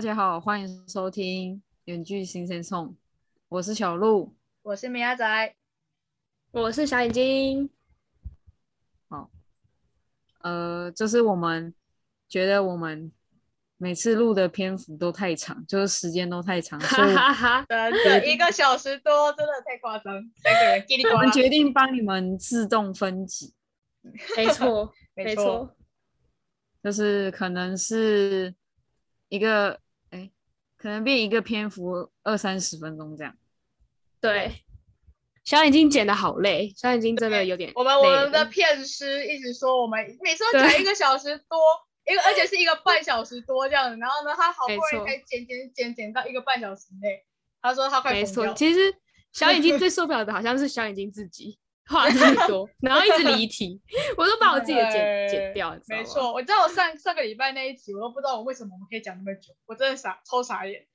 大家好，欢迎收听《远距新鲜送》，我是小鹿。我是米亚仔，我是小眼睛。好呃，就是我们觉得我们每次录的篇幅都太长，就是时间都太长，所以哈哈哈，真的一个小时多，真的太夸张，三个人我们，决定帮你们自动分级，没错，没没错，就是可能是一个，哎，可能变一个篇幅二三十分钟这样。对。小眼睛剪的好累，小眼睛真的有点我们我们的片师一直说我们每次都讲一个小时多，一个而且是一个半小时多这样子，然后呢，他好不容易才剪剪剪剪到一个半小时内，他说他快没错。其实小眼睛最受不了的好像是小眼睛自己话太多，然后一直离题，我都把我自己的剪剪掉，你知道吗没。错，我知道我上上个礼拜那一集，我都不知道我为什么我们可以讲那么久，我真的傻超傻眼，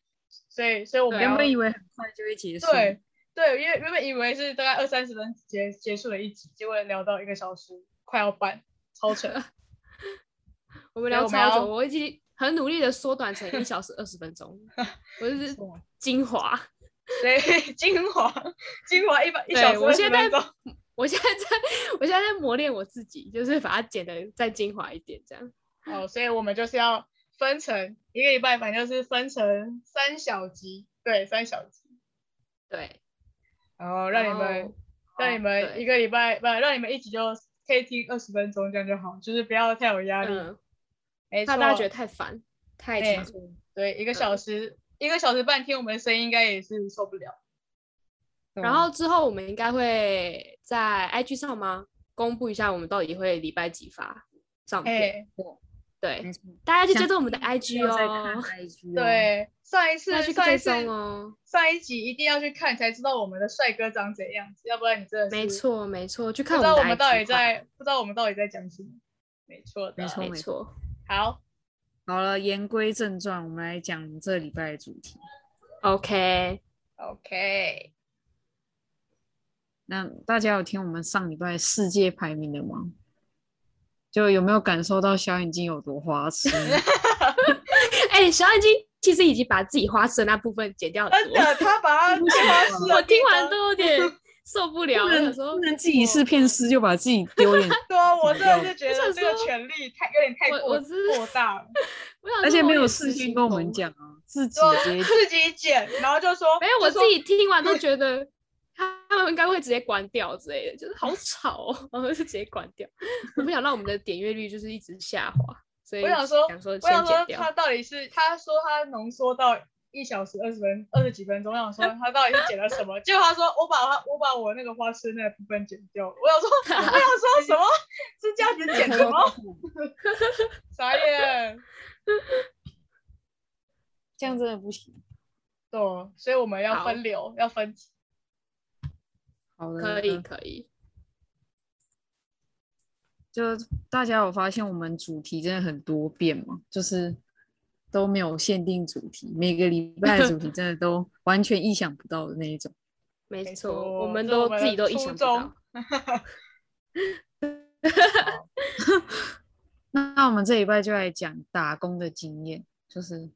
所以所以我们原本以为很快就会结束，对对，因为原本以为是大概二三十分结结束了一集，结果聊到一个小时，快要半，超扯。我们聊所以我们要超久，我已经很努力的缩短成一小时二十分钟，我就是 错精华。所以精华精华一百一小时二十我现在分钟，我现在在，我现在在磨练我自己，就是把它剪的再精华一点，这样。哦，所以我们就是要分成一个礼拜，反正就是分成三小集，对，三小集，对，然后让你们让你们一个礼拜不让你们一起就可以听二十分钟，这样就好，就是不要太有压力。嗯，没错，怕大家觉得太烦，太哎长。对，一个嗯小时一个小时半听我们的声音，应该也是受不了。然后之后我们应该会在 IG 上吗？公布一下我们到底会礼拜几发上片。哎，对，大家去追想踪我们的 IG 哦，IG 哦，对，上一次去追上一次踪哦。上一集一定要去看，才知道我们的帅哥长怎样子，要不然你真的是没，错，没错，去不看们的知道我们到底在不知道我们到底在讲什么。没错的，没错没错。好，好了，言归正传，我们来讲这礼拜的主题。OK，OK，那大家有听我们上礼拜世界排名的吗？就有没有感受到小眼睛有多花痴？哎，小眼睛其实已经把自己花痴的那部分剪掉了，真的，他把他 花痴我听完都有点 受不了。不能我想说不，能自己是骗师就把自己丢脸，对啊，我真的是觉得这个说权利太有点太过我我是过大了，而且没有事先跟我们讲啊，自己自己剪，然后就说没有，我自己听完都觉得他他们应该会直接关掉之类的，就是好吵哦，然后就直接关掉。我不想让我们的点阅率就是一直下滑，所以我想说想说我想说他。到底是他说他浓缩到一小时二十分二十几分钟，我想说 他到底是剪了什么？结果他说我把他我把我那个花痴那部分剪掉了。我想说 我想说什么是这样子剪的吗？傻眼。这样真的不行。对，所以我们要分流，要分级。好的，可以可以，就大家有发现我们主题真的很多变吗？就是都没有限定主题，每个礼拜的主题真的都 完全意想不到的那一种。没没错，我们都自己都意想不到衷。那那我们这礼拜就来讲打工的经验，就是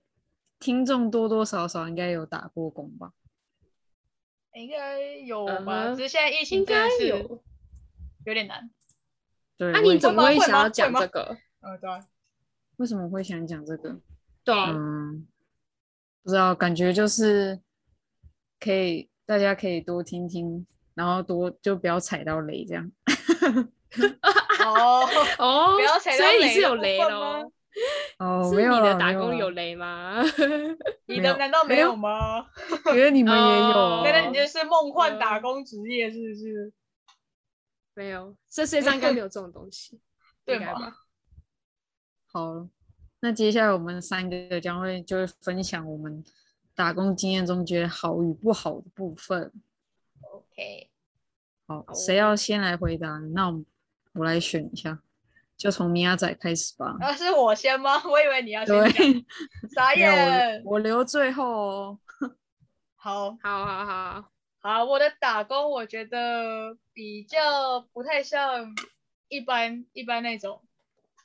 听众多多少少应该有打过工吧？应该有嗯吧？哼只是现在疫情应该真的是有。有点难。对，那、你怎么会想要讲这个？呃，对啊，为什么会想讲这个？对啊，嗯，不知道，感觉就是可以，大家可以多听听，然后多就不要踩到雷这样。哦，哦不要踩到所以你是有雷喽？哦，是没有你的打工有雷吗？你的难道没没有有吗？觉得你们也有哦难道你就是梦幻嗯打工职业是不是？没有，这世界上应该没有这种东西，对吗？好，那接下来我们三个将会就会分享我们打工经验中觉得好与不好的部分。OK，好，谁要先来回答？那我们我来选一下，就从米亚仔开始吧。啊，是我先吗？我以为你要先 傻眼。我我留最后哦。好好好好，好，我的打工我觉得比较不太像一般一般那种，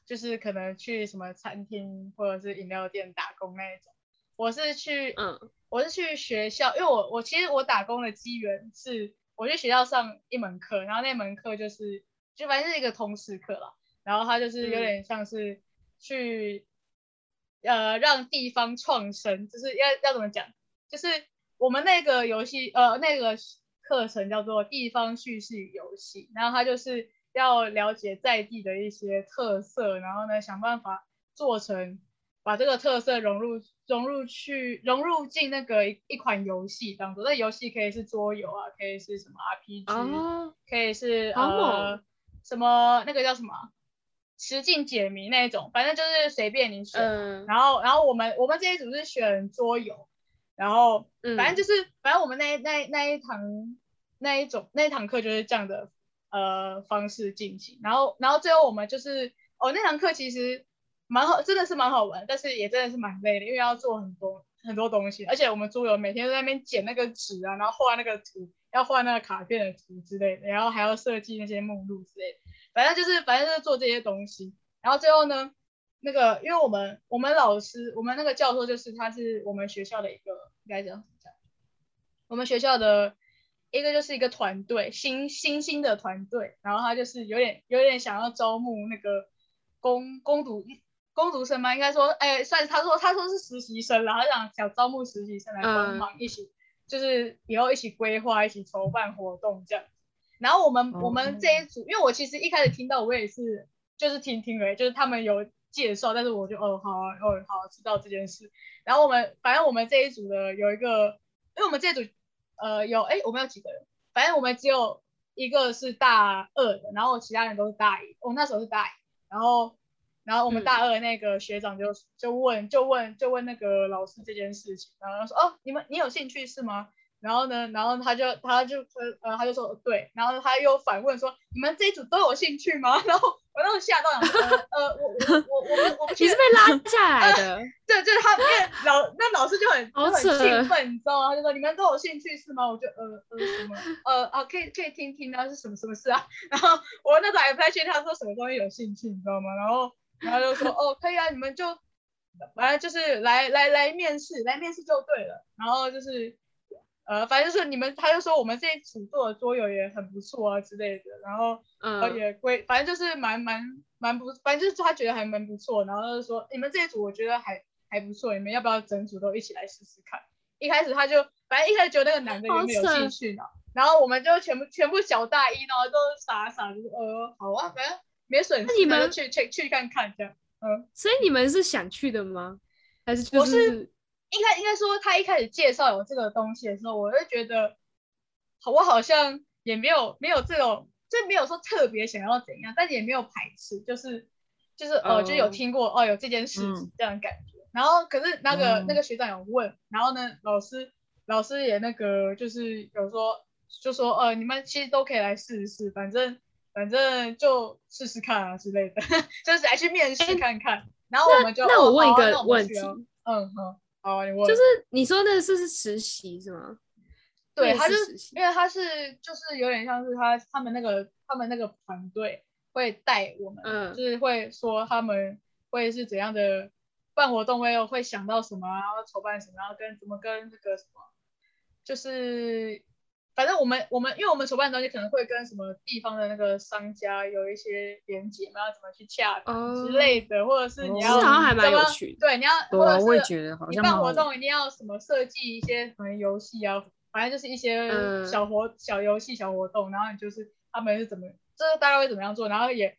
就是可能去什么餐厅或者是饮料店打工那一种。我是去，嗯我是去学校，因为我我其实我打工的机缘是我去学校上一门课，然后那门课就是就反正是一个通识课啦，然后他就是有嗯。点像是去、呃让地方创生，就是要要怎么讲，就是我们那个游戏呃那个课程叫做地方叙事与游戏，然后他就是要了解在地的一些特色，然后呢想办法做成把这个特色融入融入去融入进那个一一款游戏当中。那游戏可以是桌游啊，可以是什么 RPG，、哦，可以是好猛。呃什么那个叫什么啊实境解谜那一种，反正就是随便你选。嗯。然后然后我们我们这一组是选桌游，然后嗯，反正就是，反正我们那那那一堂那一种那一堂课就是这样的呃方式进行，然后然后最后我们就是哦那堂课其实蛮好，真的是蛮好玩，但是也真的是蛮累的，因为要做很多很多东西，而且我们桌游每天都在那边剪那个纸啊，然后画那个图，要画那个卡片的图之类的，然后还要设计那些目录之类的，反正就是反正就是做这些东西，然后最后呢。那个，因为我们我们老师，我们那个教授就是他是我们学校的一个应该讲怎么讲，我们学校的一个就是一个团队，新新兴的团队，然后他就是有点有点想要招募那个攻攻读攻读生嘛，应该说，哎，算他说他说是实习生然后想想招募实习生来帮嗯忙一起，就是以后一起规划、一起筹办活动这样。然后我们、我们这一组，因为我其实一开始听到我也是就是听听而已，就是他们有介绍，但是我就哦好啊哦好知道这件事。然后我们反正我们这一组的有一个，因为我们这一组呃有哎我们有几个人，反正我们只有一个是大二的，然后其他人都是大一，我那时候是大一，然后然后我们嗯大二那个学长就就问就问就问那个老师这件事情，然后他说哦你们你有兴趣是吗？然后呢，然后他就他就呃他就说对，然后他又反问说你们这一组都有兴趣吗？然后我当时候吓到了呃呃我我我我们我们你是被拉下 来的，对，就是他，因为老那老师就很就很兴奋，你知道吗？他就说你们都有兴趣是吗？我就呃呃什么呃啊可以可以听听啊是什么什么事啊？然后我那时候还不太确定他说什么东西有兴趣，你知道吗？然后然后就说哦可以啊，你们就反正就是来来来面试，来面试就对了。然后就是呃反正就是你们，他就说我们这一组做的桌游也很不错啊之类的，然后。呃，嗯，也归，反正就是蛮蛮蛮不，反正就是他觉得还蛮不错，然后就说你们这一组我觉得还还不错，你们要不要整组都一起来试试看？一开始他就，反正一开始觉得那个男的好原本有扯兴趣呢，然后我们就全部全部小大一，然后都傻傻就是呃好啊，反正没损失，那你们去去去看看这样，嗯，所以你们是想去的吗？还是就我是是应该应该说他一开始介绍有这个东西的时候，我就觉得，好我好像也没有没有这种，就没有说特别想要怎样，但也没有排斥，就是就是呃，哦就有听过哦有这件事这样的感觉。然后可是那个、嗯。那个学长有问，然后呢老师老师也那个就是有说就说呃你们其实都可以来试试，反正反正就试试看啊之类的，就是来去面试哎看看。然后我们就哦那我问一个问题，去哦嗯嗯，好啊，你问。就是你说的是是实习是吗？对，他就试实习因为他是就是有点像是他他们那个他们那个团队会带我们，嗯就是会说他们会是怎样的办活动会会想到什么啊，然后筹办什么，然后跟怎么跟那个什么，就是反正我们我们因为我们筹办的东西可能会跟什么地方的那个商家有一些连接嘛，要怎么去洽谈之哦类的，或者是你哦要是好像还蛮怎么有趣的对，你要对啊，或者是我也觉得好你办活动一定要什么设计一些可能游戏啊，反正就是一些嗯小活、小游戏、小活动，然后你就是他们是怎么，就是大概会怎么样做，然后也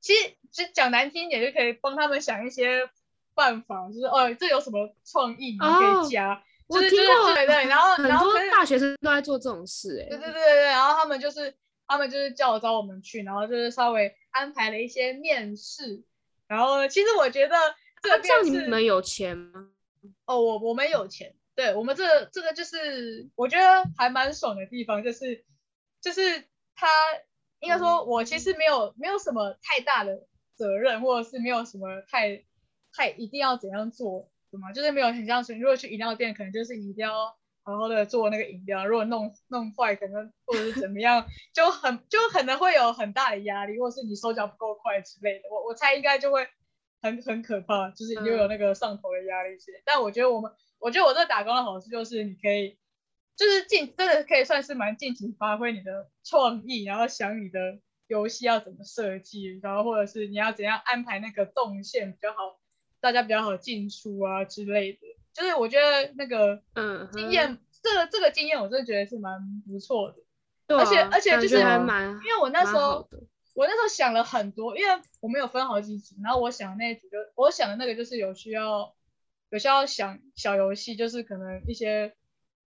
其实其实讲难听一点，就可以帮他们想一些办法，就是哦，这有什么创意你们可哦以加，我听过对对，然后很多大学生都在做这种事、欸，对对对对对，然后他们就是他们就是叫我找我们去，然后就是稍微安排了一些面试，然后呢，其实我觉得这个那这样你们有钱吗？哦，我我们有钱，对我们这个这个就是我觉得还蛮爽的地方，就是就是他应该说，我其实没有没有什么太大的责任，或者是没有什么太太一定要怎样做，就是没有很像是如果去饮料店，可能就是你一定要好好的做那个饮料，如果弄弄坏，可能或者是怎么样，就很就可能会有很大的压力，或者是你手脚不够快之类的。我我猜应该就会很很可怕，就是又有那个上头的压力之类。但我觉得我们，我觉得我这打工的好处就是你可以，就是尽真的可以算是蛮尽情发挥你的创意，然后想你的游戏要怎么设计，然后或者是你要怎样安排那个动线比较好，大家比较好进出啊之类的。就是我觉得那个嗯经验，这个这个经验我真的觉得是蛮不错的。对啊、而且而且就是还蛮，因为我那时候我那时候想了很多，因为我们有分好几组，然后我想那一组就我想的那个就是有需要有需要想小游戏，就是可能一些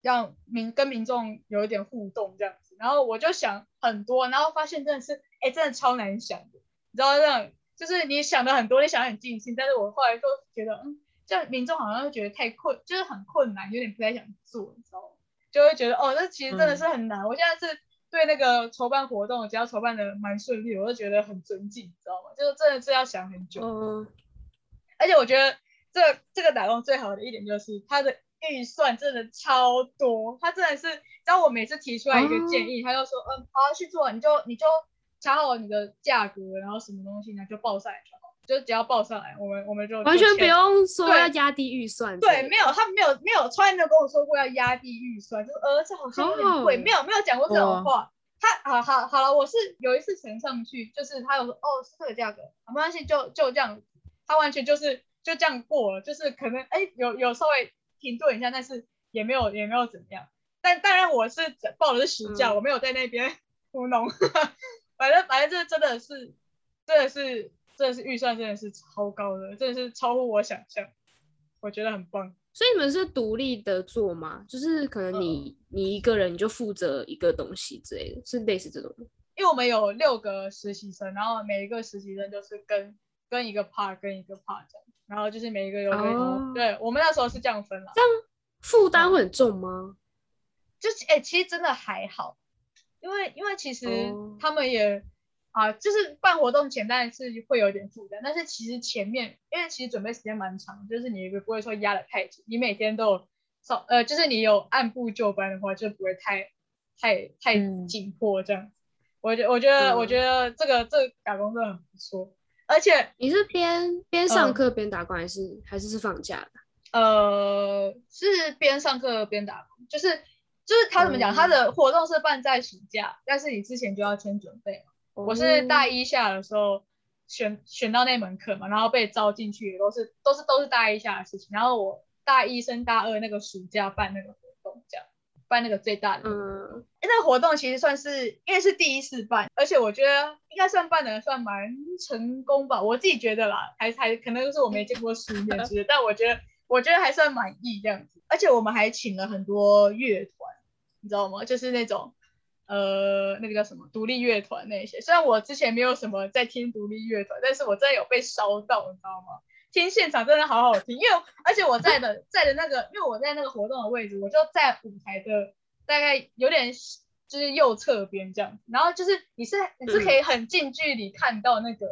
让民跟民众有一点互动这样子，然后我就想很多，然后发现真的是哎真的超难想的，你知道这样就是你想的很多，你想得很尽兴，但是我后来就觉得嗯，这样民众好像会觉得太困，就是很困难，有点不太想做，你知道吗？就会觉得哦，这其实真的是很难。我现在是对那个筹办活动，只要筹办的蛮顺利，我就觉得很尊敬，你知道吗？就是真的是要想很久。嗯，而且我觉得这这个打工最好的一点就是它的预算真的超多，它真的是，只要我每次提出来一个建议，他就说，嗯，好去做，你就你就查好你的价格，然后什么东西呢就报上来就好，就只要报上来，我们我们就完全不。用说对要压低预算之对，没有，他没有没有，从来没有跟我说过要压低预算，就是呃，这好像有点贵，哦没有没有讲过这种话。他好好好了，我是有一次呈上去，就是他有说哦是这个价格，没关系，就就这样，他完全就是就这样过了，就是可能哎有有稍微停顿一下，但是也没有也没有怎么样。但当然我是报的是实价，嗯我没有在那边糊弄，反正反正这真的是真的是真的是预算真的是超高的，真的是超乎我想象，我觉得很棒。所以你们是独立的做吗？就是可能你、你一个人就负责一个东西之类的，是类似这种？因为我们有六个实习生，然后每一个实习生就是跟跟一个 part 跟一个 part 这样，然后就是每一个有个、哦对我们那时候是这样分了，负担会很重吗？就是哎、其实真的还好，因为因为其实哦他们也啊，就是办活动前当然是会有点负担，但是其实前面因为其实准备时间蛮长，就是你也不会说压得太紧，你每天都有少呃，就是你有按部就班的话，就不会太太太嗯紧迫这样。我觉我觉得、我嗯觉得这个这个打工真的很不错，而且你是边边上嗯课边打工，还是、还是是放假的？呃，是边上课边打工，就是就是他怎么讲，嗯他的活动是办在暑假，但是你之前就要先准备嘛。我是大一下的时候选选到那门课嘛，然后被招进去，也都是都是都是大一下的事情。然后我大一升大二那个暑假办那个活动，这样办那个最大的。嗯，欸那个活动其实算是因为是第一次办，而且我觉得应该算办的算蛮成功吧，我自己觉得啦，还还可能就是我没见过世面之类，但我觉得我觉得还算满意这样子。而且我们还请了很多乐团，你知道吗？就是那种呃那个叫什么独立乐团那些。虽然我之前没有什么在听独立乐团，但是我真的有被烧到，你知道吗？听现场真的好好听，因为而且我在的在的那个，因为我在那个活动的位置，我就在舞台的大概有点就是右侧边这样子，然后就是你是你是可以很近距离看到那个、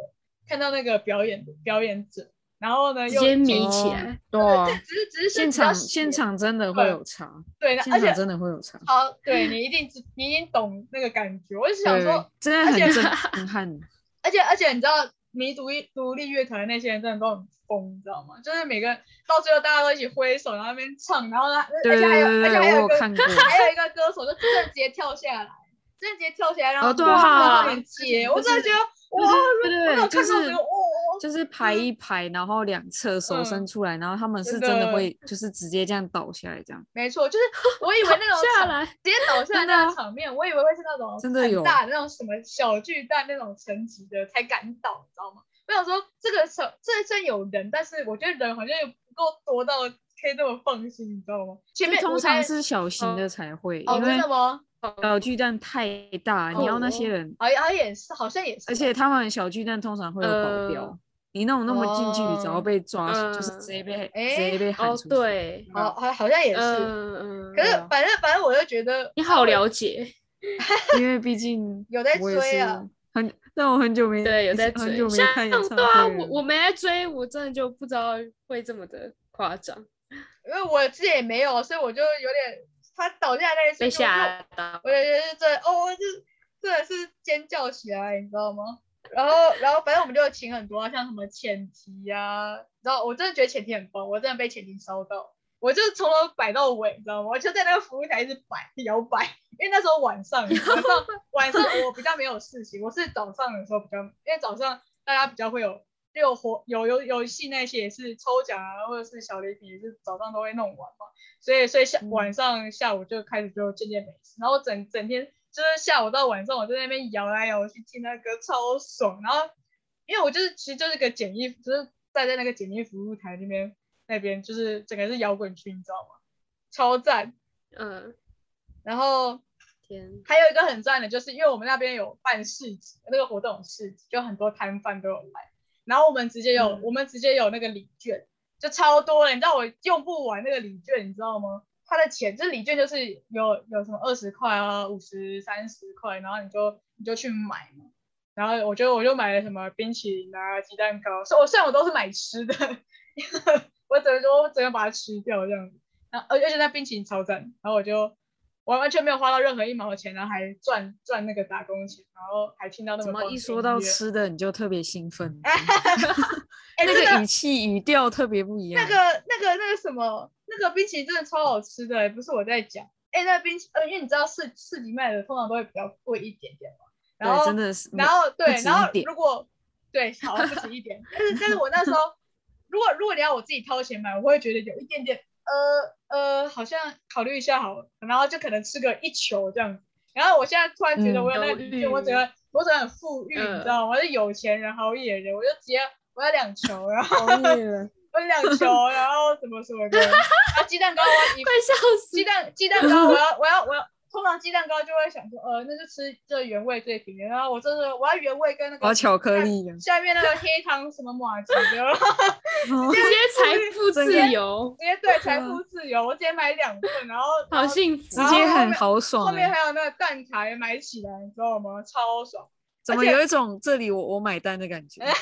看到那那个表演的表演者，然后呢又直接迷起来。对啊，只是只是现场现场真的会有差，对，现场真的会有差。好，对你一定你一定懂那个感觉。我就想说，，真的很 震撼。而且而且你知道，迷独立独立乐团的那些人真的都很疯，你知道吗？就是每个到最后大家都一起挥手，然后那边唱，然后呢，而对且还有而且还有一个。还有一个歌手就真的直接跳下来，真的直接跳下来，然后哦对然后面接，我真的觉得对对对，就是就是排一排，然后两侧手伸嗯出来，然后他们是真的会就是直接这样倒下来这样。没错，就是我以为那种场下来，直接倒下来那种场面，我以为会是那种真的有大那种什么小巨蛋那种层级的才敢倒，你知道吗？我想说这个场这虽然有人，但是我觉得人好像又不够多到可以这么放心，你知道吗？前面通常是小型的才会，哦，真的吗？小巨蛋太大，你要那些哦人，好像也是，好像也是，而且他们小巨蛋通常会有保镖呃，你那种那么近距离，只要哦被抓，就是嗯直接被诶直接被喊哦出去。对，好好好像也是。嗯嗯。可是反正反正我就觉得你好了解，因为毕竟 有在追啊很，但我很久没对，有在追很久。没像看演唱对啊，我我没在追，我真的就不知道会这么的夸张，因为我自己也没有，所以我就有点他倒下来那一瞬间，我就觉得这哦，就真的是尖叫起来，你知道吗？然后然后反正我们就请很多啊，像什么前提呀、然后我真的觉得前提很棒，我真的被前提烧到，我就从头摆到尾，你知道吗？我就在那个服务台一直摆摇摆，因为那时候晚上晚上晚上我比较没有事情，我是早上的时候比较，因为早上大家比较会有。就有活有游游戏那些也是抽奖啊，或者是小礼品也是早上都会弄完嘛，所以所以下嗯晚上下午就开始就渐渐没事，然后整整天就是下午到晚上我在那边摇来摇去听那歌超爽，然后因为我就是其实就是个简易，就是站在那个简易服务台那边那边就是整个是摇滚区，你知道吗？超赞。嗯，然后天，还有一个很赞的，就是因为我们那边有办市集，那个活动有市集，就很多摊贩都有来，然后我们直接有、嗯我们直接有那个礼券，就超多了，你知道我用不完那个礼券，你知道吗？它的钱就是礼券，就是有有什么二十块啊、五十、三十块，然后你就你就去买嘛。然后我就我就买了什么冰淇淋啊、鸡蛋糕，所以我虽然我都是买吃的，我整个我整个把它吃掉这样子。然后而而且那冰淇淋超赞，然后我就完完全没有花到任何一毛钱，然后还赚赚那个打工钱，然后还听到那怎么么一说到，吃的你就特别兴奋？哎，那个语气语调特别不一样。那个那个那个什么，那个冰淇淋真的超好吃的，不是我在讲。哎，那个冰淇，呃，因为你知道市市集卖的通常都会比较贵一点点嘛，然后，真的是，然后对，然后如果对好不止一点，但是但是我那时候如果如果你要我自己掏钱买，我会觉得有一点点呃呃，好像考虑一下好了，然后就可能吃个一球这样子。然后我现在突然觉得嗯我有那个犹礼券，我豫整个我整个很富裕，嗯你知道吗？我是有钱人好野人，我就直接我要两球，然后。我两球，然后什么什么的，然后鸡蛋糕我要一快笑死鸡！蛋鸡蛋糕，我要我要我要，通常鸡蛋糕就会想说，呃，那就吃这原味最平的，然后我这是我要原味跟那个我要巧克力的，下面那个黑糖什么马吉的，哦直接财富自由，直接对财富自由，我直接买两份，然后好幸福直接很豪爽后。面还有那个蛋挞也买起来，你知道吗？超爽。怎么有一种这里我我买单的感觉？但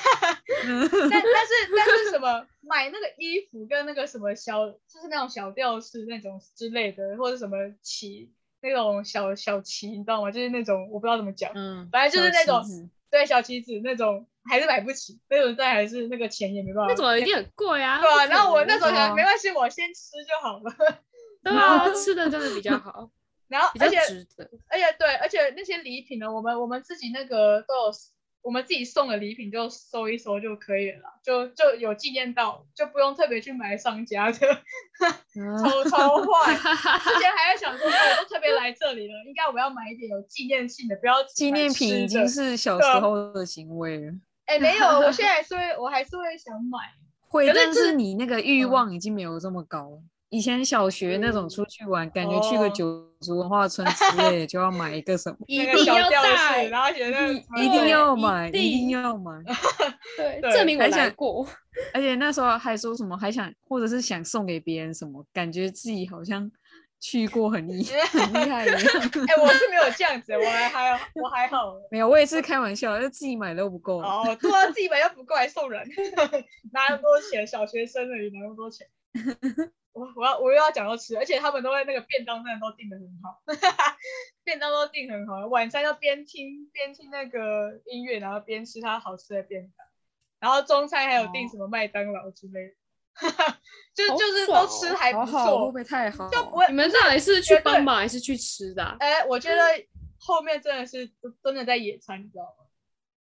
但是但是什么买那个衣服跟那个什么小，就是那种小吊饰那种之类的，或者什么旗那种小小旗，你知道吗？就是那种我不知道怎么讲，嗯，反正就是那种小对小旗子那种还是买不起，那种但还是那个钱也没办法。那种一定很贵啊。对啊，然后我那能时候想哦没关系，我先吃就好了。对啊，吃的真的比较好，然后而且。而且对，而且那些礼品呢，我们我们自己那个都有，我们自己送的礼品就收一收就可以了，就就有纪念到，就不用特别去买商家的，嗯超超 坏。之前还在想说，哦我都特别来这里了，应该我要买一点有纪念性的，不要纪念品已经是小时候的行为了。哎没有，我现在还是会，我还是会想买。会，可是就是但是你那个欲嗯望已经没有这么高了。以前小学那种出去玩，感觉去个哦九族文化村之类的，就要买一个什么，一个定要小吊，带，然后写那个一一定要买，一定定要买。对，证明我想来过。而且那时候还说什么，还想或者是想送给别人什么，感觉自己好像去过很厉 很厉害一样。哎、我是没有这样子，我还还我还好。没有，我也是开玩笑，就自己买都不够。哦，对啊，自己买又不够还送人，拿那么多钱，小学生而已，拿那么多钱。我我要我又要讲到吃，而且他们都会那个便当真的都订的很好，便当都订很好，晚餐要边听边听那个音乐，然后边吃它好吃的便当，然后中餐还有订哦什么麦当劳之类的，就好就是都吃还不错不，会太好？就不会你们到底是去帮忙还是去吃的啊？哎、我觉得后面真的是真的在野餐，你知道吗？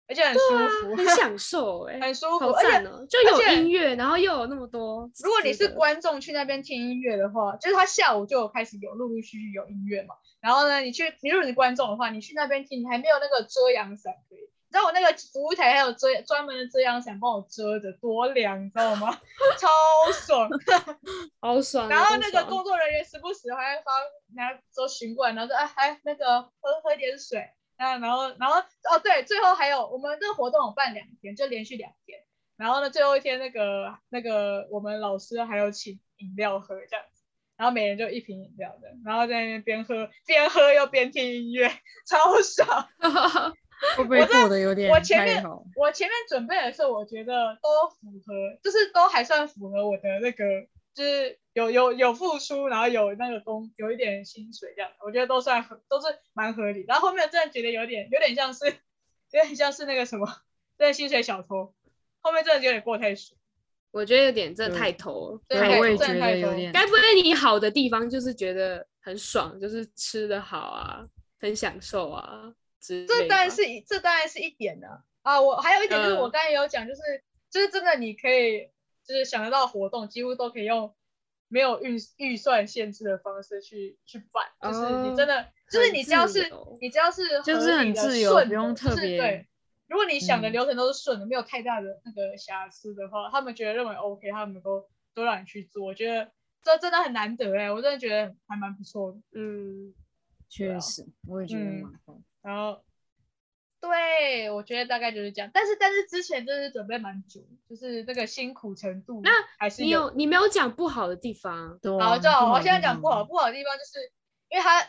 而且很舒服，很享 受哎，很舒服，好而且赞哦！就有音乐，然后又有那么多。如果你是观众去那边听音乐的话，就是他下午就有开始有陆陆续续有音乐嘛。然后呢，你去，你如果你是观众的话，你去那边听，你还没有那个遮阳伞可以。你知道我那个服务台还有遮专门的遮阳伞帮我遮着，多凉，你知道吗？超爽。好爽啊。然后那个工作人员时不时还会发拿走巡过来，然后说哎，还那个喝喝点水。啊，然后然后哦对，最后还有我们这个活动有办两天，就连续两天。然后呢，最后一天那个那个我们老师还有请饮料喝这样子，然后每人就一瓶饮料的，然后在那边边喝边喝又边听音乐，超爽。会不会过得有点我前面？我前面准备的时候，我觉得都符合，就是都还算符合我的那个，就是有有有付出，然后有那个工，有一点薪水这样，我觉得都算合，都是蛮合理。然后后面真的觉得有点有点像是，有点像是那个什么，真的薪水小偷，后面真的有点过太水。我觉得有点真的太头了。对太对，我也觉。该不会你好的地方就是觉得很爽，就是吃的好啊，很享受啊这当然是一这当然是一点的啊。我还有一点就是我嗯刚才有讲，就是、就是真的你可以就是想得到活动，几乎都可以用没有预预算限制的方式去去办，就是你真的、就是你只要是你只要是就是很自由不用特别就是对。如果你想的嗯流程都是顺的，没有太大的那个瑕疵的话，他们觉得认为 OK，他们都都让你去做。我觉得这真的很难得哎，我真的觉得还蛮不错的。嗯，确实，我也觉得嗯蛮好。然后，对我觉得大概就是这样。但是但是之前真是准备蛮久，就是那个辛苦程度，那还是你有你没有讲不好的地方，对啊好，就好。我现在讲不好，不好的地方就是，因为他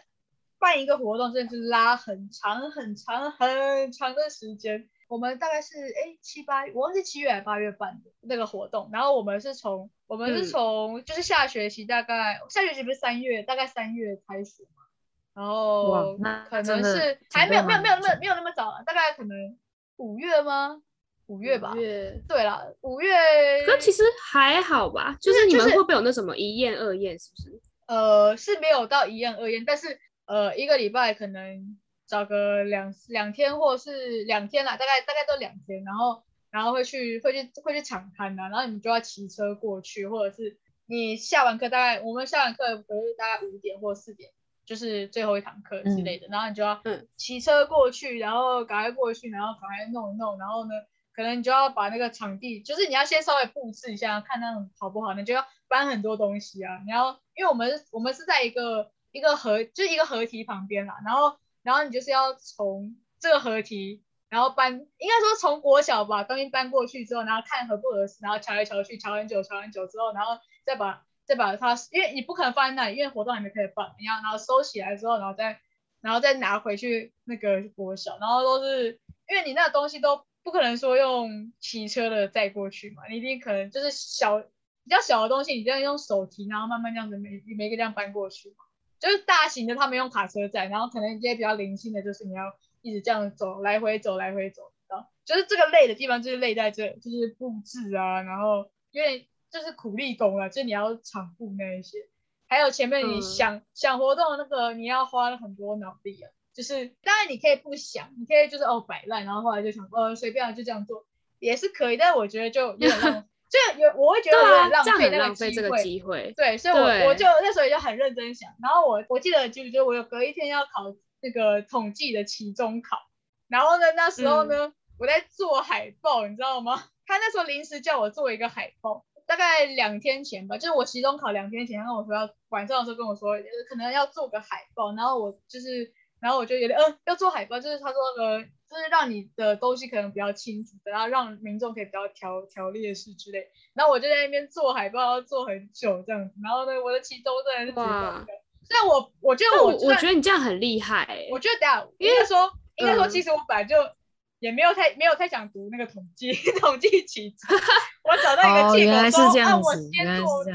办一个活动，真的是拉很长很长很长的时间。我们大概是哎七八，我忘记七月还是八月办的那个活动。然后我们是从我们是嗯从、就是下学期大概下学期不是三月，大概三月开始嘛。然后那可能是还没有没有没有没有那么没有那么早了，大概可能五月吗？五月吧。月对了，五月。可其实还好吧，就就是是你们就是会不会有那什么一验二验，是不是？呃，是没有到一验二验，但是呃，一个礼拜可能找个两两天或是两天啦，大概大概都两天，然后然后会去会去会去抢滩呐、然后你们就要骑车过去，或者是你下完课大概我们下完课不是大概五点或四点，就是最后一堂课之类的，然后你就要嗯骑车过去，然后赶快过去，然后赶快弄一弄，然后呢，可能你就要把那个场地，就是你要先稍微布置一下，看那种好不好，你就要搬很多东西啊。你要，因为我们我们是在一个一个河，就是一个河堤旁边啦，然后然后你就是要从这个河堤，然后搬，应该说从国小把东西搬过去之后，然后看合不合适，然后瞧来瞧去，瞧很久，瞧很久之后，然后再把再把它，因为你不可能放在那里，因为活动还没开始办，你要然后收起来之后，然后再然后再拿回去那个国小，然后都是因为你那个东西都不可能说用骑车的载过去嘛，你一定可能就是小比较小的东西，你这样用手提，然后慢慢这样子每每个这样搬过去嘛。就是大型的他们用卡车载，然后可能一些比较零星的，就是你要一直这样走，来回走，来回走，知道？就是这个累的地方就是累在这，就是布置啊，然后因为就是苦力工啊，就你要场布那一些，还有前面你嗯想、想活动那个，你要花了很多脑力啊。就是当然你可以不想，你可以就是哦摆烂，然后后来就想呃随便就这样做也是可以，但我觉得就有点浪，就有我会觉得有啊点，浪费那个机会。机会。对，所以我我就那时候也就很认真想，然后我我记得就就我有隔一天要考那个统计的期中考，然后呢那时候呢、我在做海报，你知道吗？他那时候临时叫我做一个海报，大概两天前吧，就是我期中考两天前，他跟我说要晚上的时候跟我说，呃可能要做个海报，然后我就是，然后我就有点，呃，要做海报，就是他说，呃，就是让你的东西可能比较清楚，然后让民众可以比较条条列式之类。然后我就在那边做海报，要做很久这样子。然后呢，我的期中真的是哇，虽然我我觉得我我觉得你这样很厉害欸，我觉得等下应该说，应该说，嗯其实我本来就也没有太没有太想读那个统计 统计期中，我找到一个借口说，啊，来是这样我先做做，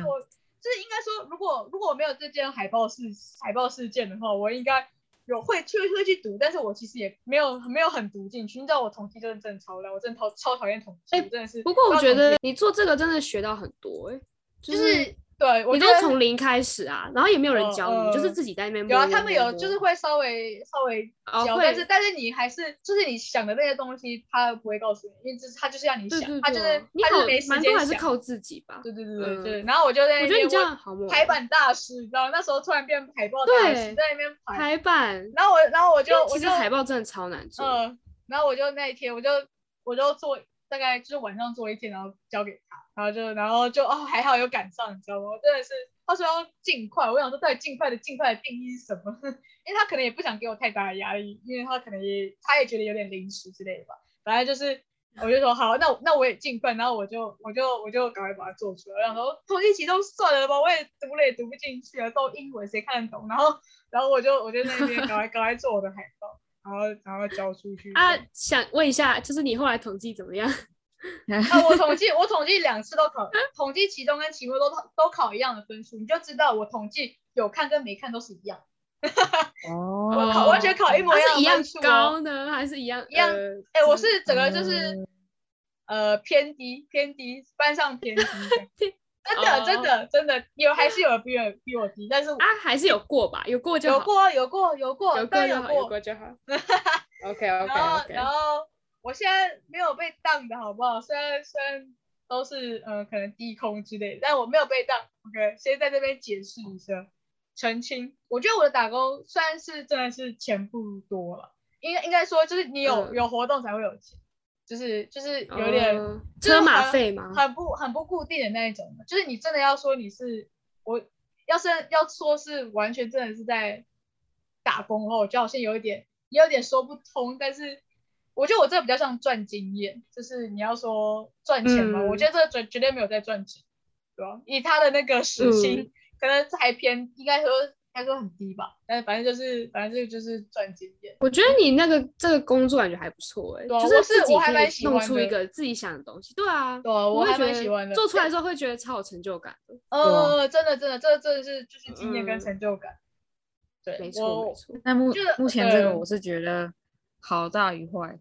就是应该说，如果如果我没有这件海报事海报事件的话，我应该有会去会去读，但是我其实也没有没有很读进去。你知道我统计真的真的超烂，我真的超超讨厌统计，哎真的是。不过我觉得你做这个真的学到很多哎，就计就是对，我你都觉得从零开始啊，然后也没有人呃教你，就是呃自己在那边有啊，他们有就是会稍微稍微教，但是但是你还是就是你想的那些东西，他不会告诉你，因为这是他就是要你想，对对他就是，你好他就是没时蛮多间。还是靠自己吧。对对对对嗯对，然后我就在那边我觉得你这我样好猛哦，排版大师，你知道？那时候突然变海报大师，在那边排，排版，然后我然后我就其实我就海报真的超难做。嗯，然后我就那一天我就我就做大概就是晚上做一天，然后交给他，然后就然后就哦还好有赶上，你知道吗？我真的是他说要尽快，我想说到底尽快的尽快的定义什么？因为他可能也不想给我太大的压力，因为他可能也他也觉得有点临时之类的吧。反正就是我就说好，那那我也尽快，然后我就我就我就赶快把它做出来。然后说统计期中算了吧，我也读了也读不进去啊，都英文谁看得懂？然后然后我就我就那边赶快赶快做我的海报，然后然后交出去啊，想问一下，就是你后来统计怎么样？啊，我统计我统计两次都考，统计期中跟期末都考都考一样的分数，你就知道我统计有看跟没看都是一样，哦，我考完全考一模是一样一样高呢，还是一样？一样呃哎、我是整个就是嗯呃偏低偏低，班上偏低。真的哦真的真的有还是有人比我比我低，但是啊，还是有过吧，有过就好，有过有过有过有过就好，有过就好。OK OK OK，然后我现在没有被当的好不好？虽然虽然都是呃可能低空之类的，但我没有被当。OK，先在这边解释一下，澄清。我觉得我的打工虽然是真的是钱不多了，应该应该说就是你有、嗯有活动才会有钱，就是就是有点、车马很费吗？很不很不固定的那一种的，就是你真的要说你是我，要是要说是完全真的是在打工的话，我觉得好像有一点也有点说不通。但是我觉得我这个比较像赚经验，就是你要说赚钱嘛，嗯我觉得这个绝绝对没有在赚钱，对吧？以他的那个时薪，嗯可能还偏，应该说应该说很低吧，但是反正就是反正这个就是赚经验。我觉得你那个这个工作感觉还不错哎、就是自己还蛮可以弄出喜欢的一个自己想的东西。对啊，对啊我还会觉得蛮喜欢的做出来之后会觉得超有成就感的。呃，真的真的，这真的是就是经验跟嗯成就感。对，没错没错，但目就目前这个我是觉得好大于坏。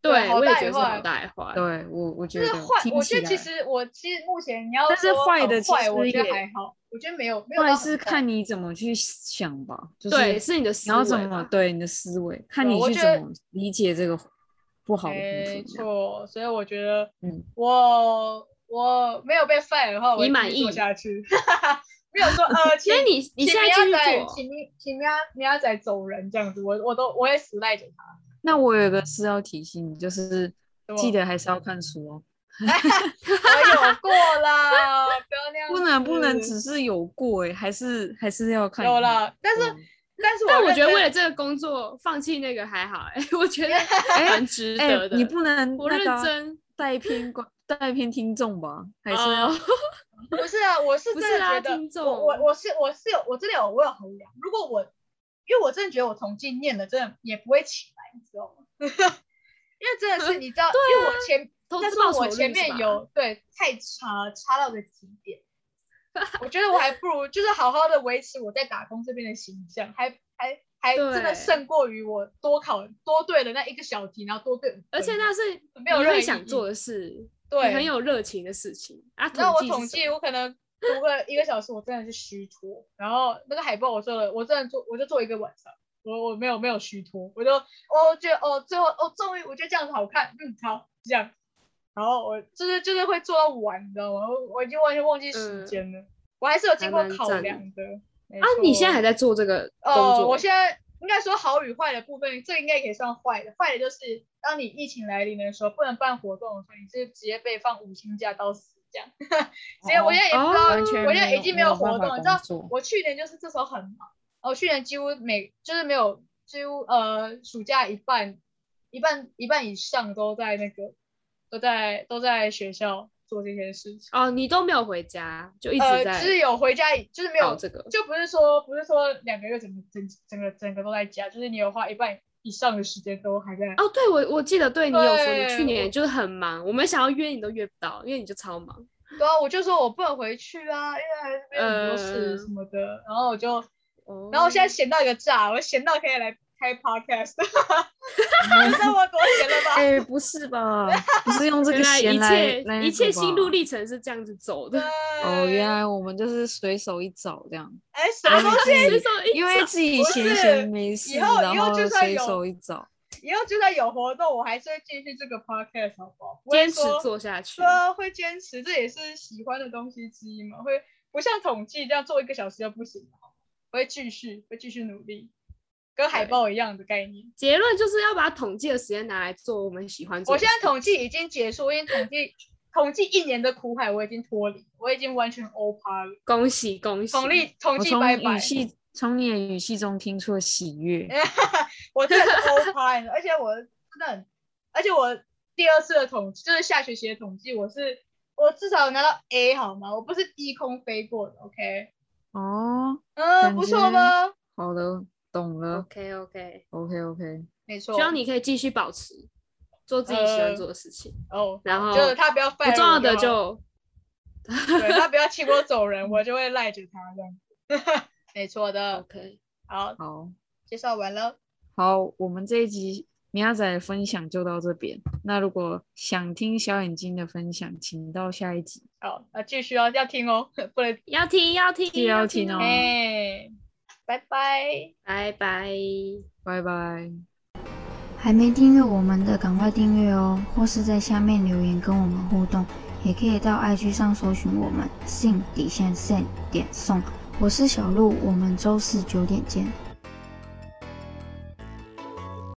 对好我也觉得是好大坏。对我我觉得坏，我觉得其实我其实目前你要但是说坏的其坏，我觉得还好，我觉得没有没有坏到很坏是看你怎么去想吧，就是对，是你的思维。然后怎么对你的思维，看你去怎么理解这个不好的部没错，所以我觉得嗯，我我没有被 fire 的话，你满意继续做下去，没有说呃，请所以你你现在继续请明请明明仔仔走人这样子，我我都我也死赖着他。那我有一个事要提醒你，就是记得还是要看书哦，我有过啦，不要那样，不能不能只是有过哎，还是还是要看。有。了，但是嗯。但是但我觉得为了这个工作放弃那个还好哎、我觉得 哎蛮值哎得的。你不能我认真，带偏观带偏听众吧，还是要哦不是啊，我是不是啊真的觉得，听众我我我是我是有我真的有我有衡量，如果我因为我真的觉得我统计念了真的也不会起来，你知道吗？因为真的是你知道，因为我前但是我前面有对太差了差到个极点，我觉得我还不如就是好好的维持我在打工这边的形象，还还还真的对胜过于我多考多对了那一个小题，然后多对，而且那是没有任何想做的事，对很有热情的事情啊。那我计统计，我可能读个一个小时，我真的是虚脱。然后那个海报我做了，我真的做，我就做一个晚上，我我没有没有虚脱，我就我觉得哦最后哦终于我觉得这样子好看，嗯好这样，然后我就是就是会做到晚，你知道吗？我我已经完全忘记时嗯间了，我还是有经过考量的。啊，你现在还在做这个工哦，作？我现在应该说好与坏的部分，这应该也可以算坏的。坏的就是当你疫情来临的时候，不能办活动的时候，你是直接被放五星假到死这样。所以我现在也不知道，哦我现在已经没有活动。你知道，我去年就是这时候很忙，我去年几乎每就是没有几乎呃暑假一半一半一半以上都在那个都在都在学校做这些事情。哦，你都没有回家，就一直呃，在就是有回家，就是没有这个。就不是说不是说两个月整个整整个整个都在家，就是你有花一半以上的时间都还在。哦，对，我我记得对你有说你去年就是很忙，我们想要约你都约不到，因为你就超忙。对啊，我就说我不能回去啊，因为还是没有很多事呃什么的。然后我就，哦然后我现在闲到一个炸，我闲到可以来开 podcast，你知道我多钱了吧？哎，不是吧？不是用这个钱来一切一切心路历程是这样子走的。哦，原来我们就是随手一找这样，哎，什么东西？随手一因为自己闲闲没事，以后以后然后就算有随手一找。以后就算有活动，我还是会继续这个 podcast，好不好？坚持做下去对。啊，会坚持，这也是喜欢的东西之一嘛。会不像统计这样做一个小时就不行了，我会继续，会继续努力，跟海对报一样的概念。结论就是要把统计的时间拿来做我们喜欢做我现。在统计已经结束，因为统计统计一年的苦海我已经脱离，我已经完全 o 趴了。恭喜恭喜！统计统计拜拜语，气从你的语气中听出了喜悦。我真的是 o 趴了，而且我真的很，而且我第二次的统计就是下学期的统计，我是我至少有拿到 A 好吗？我不是低空飞过的，OK？哦，嗯，不错觉吧？好的，懂了。OK OK，OK OK，没错。希望你可以继续保持做自己喜欢呃做的事情，哦，然后就是他不要不重要的就对他不要请我走人，我就会赖着他这样。没错的，OK。好，好介绍完了。好，我们这一集米亚仔的分享就到这边。那如果想听小眼睛的分享，请到下一集。好，那继续哦要听哦，不能要听要听要听哦哎，拜拜。拜拜。拜拜。还没订阅我们的，赶快订阅哦！或是在下面留言跟我们互动，也可以到 IG 上搜寻我们 sing 底线 sen 点送。我是小鹿，我们周四九点见。